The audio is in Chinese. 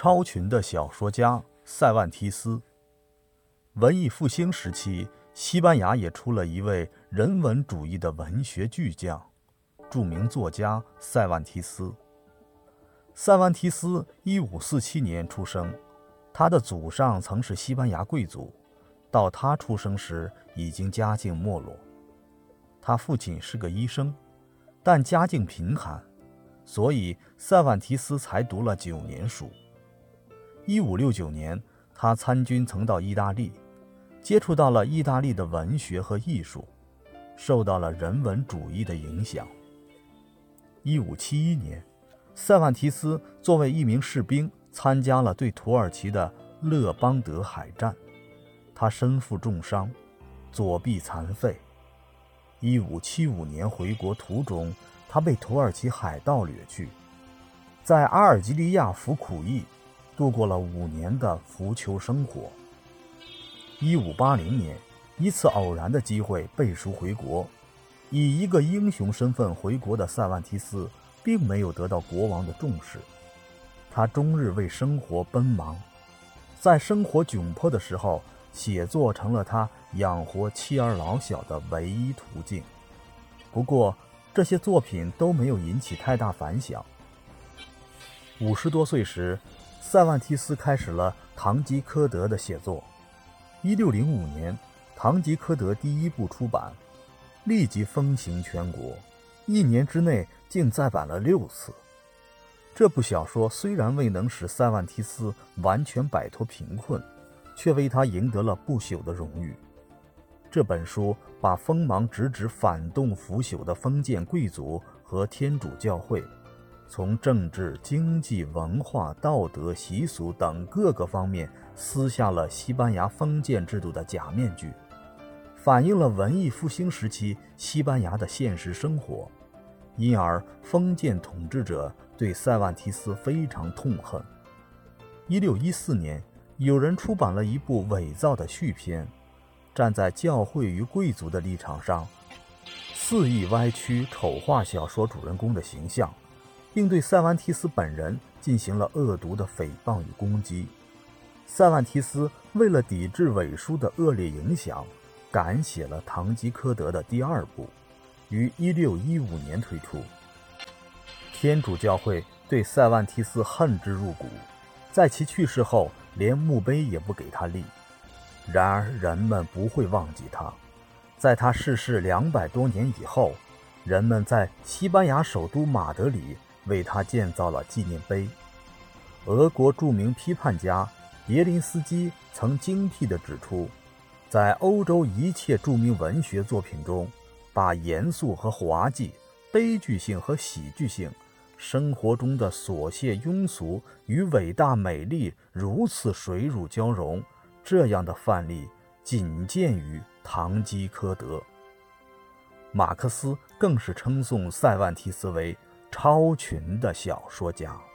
超群的小说家塞万提斯。文艺复兴时期，西班牙也出了一位人文主义的文学巨匠，著名作家塞万提斯。塞万提斯一五四七年出生，他的祖上曾是西班牙贵族，到他出生时已经家境没落。他父亲是个医生，但家境贫寒，所以塞万提斯才读了九年书。一五六九年，他参军曾到意大利，接触到了意大利的文学和艺术，受到了人文主义的影响。一五七一年，塞万提斯作为一名士兵，参加了对土耳其的勒邦德海战，他身负重伤，左臂残废。一五七五年回国途中，他被土耳其海盗掠去，在阿尔及利亚服苦役。度过了五年的浮囚生活。一五八零年，一次偶然的机会背书回国，以一个英雄身份回国的塞万提斯，并没有得到国王的重视。他终日为生活奔忙，在生活窘迫的时候，写作成了他养活妻儿老小的唯一途径。不过，这些作品都没有引起太大反响。五十多岁时。塞万提斯开始了《堂吉诃德》的写作。一六零五年，《堂吉诃德》第一部出版，立即风行全国，一年之内竟再版了六次。这部小说虽然未能使塞万提斯完全摆脱贫困，却为他赢得了不朽的荣誉。这本书把锋芒直指反动腐朽的封建贵族和天主教会。从政治、经济、文化、道德、习俗等各个方面撕下了西班牙封建制度的假面具，反映了文艺复兴时期西班牙的现实生活，因而封建统治者对塞万提斯非常痛恨。一六一四年，有人出版了一部伪造的续篇，站在教会与贵族的立场上，肆意歪曲、丑化小说主人公的形象。并对塞万提斯本人进行了恶毒的诽谤与攻击。塞万提斯为了抵制伪书的恶劣影响，改写了《堂吉诃德》的第二部，于1615年推出。天主教会对塞万提斯恨之入骨，在其去世后，连墓碑也不给他立。然而，人们不会忘记他。在他逝世两百多年以后，人们在西班牙首都马德里。为他建造了纪念碑。俄国著名批判家别林斯基曾精辟地指出，在欧洲一切著名文学作品中，把严肃和滑稽、悲剧性和喜剧性、生活中的琐屑庸俗与伟大美丽如此水乳交融，这样的范例仅见于《堂吉诃德》。马克思更是称颂塞万提斯为。超群的小说家。